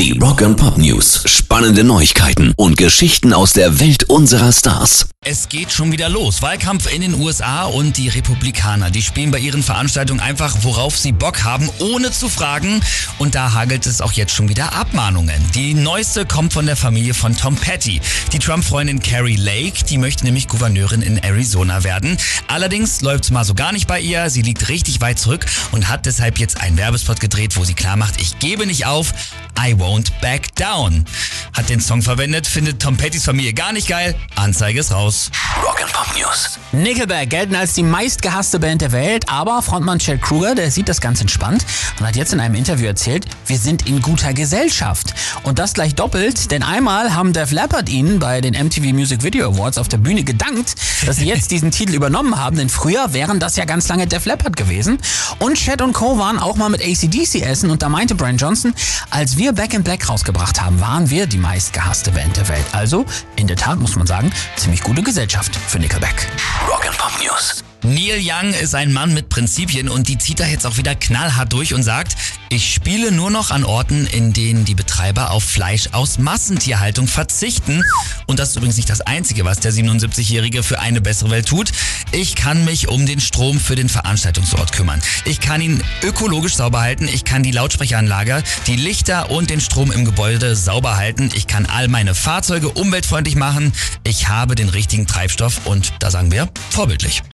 Die Rock and Pop News. Spannende Neuigkeiten und Geschichten aus der Welt unserer Stars. Es geht schon wieder los. Wahlkampf in den USA und die Republikaner, die spielen bei ihren Veranstaltungen einfach, worauf sie Bock haben, ohne zu fragen. Und da hagelt es auch jetzt schon wieder Abmahnungen. Die neueste kommt von der Familie von Tom Petty. Die Trump-Freundin Carrie Lake, die möchte nämlich Gouverneurin in Arizona werden. Allerdings läuft es mal so gar nicht bei ihr. Sie liegt richtig weit zurück und hat deshalb jetzt einen Werbespot gedreht, wo sie klar macht, ich gebe nicht auf, I won't back down. Hat den Song verwendet, findet Tom Pettys Familie gar nicht geil. Anzeige ist raus. Rock and Pop News. Nickelback gelten als die meistgehasste Band der Welt, aber Frontmann Chad Kruger, der sieht das ganz entspannt und hat jetzt in einem Interview erzählt, wir sind in guter Gesellschaft. Und das gleich doppelt, denn einmal haben Def Leppard ihnen bei den MTV Music Video Awards auf der Bühne gedankt, dass sie jetzt diesen Titel übernommen haben, denn früher wären das ja ganz lange Def Leppard gewesen. Und Chad und Co. waren auch mal mit ACDC essen und da meinte Brian Johnson, als wir Back in Black rausgebracht haben, waren wir die meistgehasste Band der Welt. Also, in der Tat muss man sagen, ziemlich gute Gesellschaft für Nickelback. Rock and Pop News. Neil Young ist ein Mann mit Prinzipien und die zieht er jetzt auch wieder knallhart durch und sagt, ich spiele nur noch an Orten, in denen die Betreiber auf Fleisch aus Massentierhaltung verzichten. Und das ist übrigens nicht das Einzige, was der 77-Jährige für eine bessere Welt tut. Ich kann mich um den Strom für den Veranstaltungsort kümmern. Ich kann ihn ökologisch sauber halten. Ich kann die Lautsprecheranlage, die Lichter und den Strom im Gebäude sauber halten. Ich kann all meine Fahrzeuge umweltfreundlich machen. Ich habe den richtigen Treibstoff und da sagen wir vorbildlich.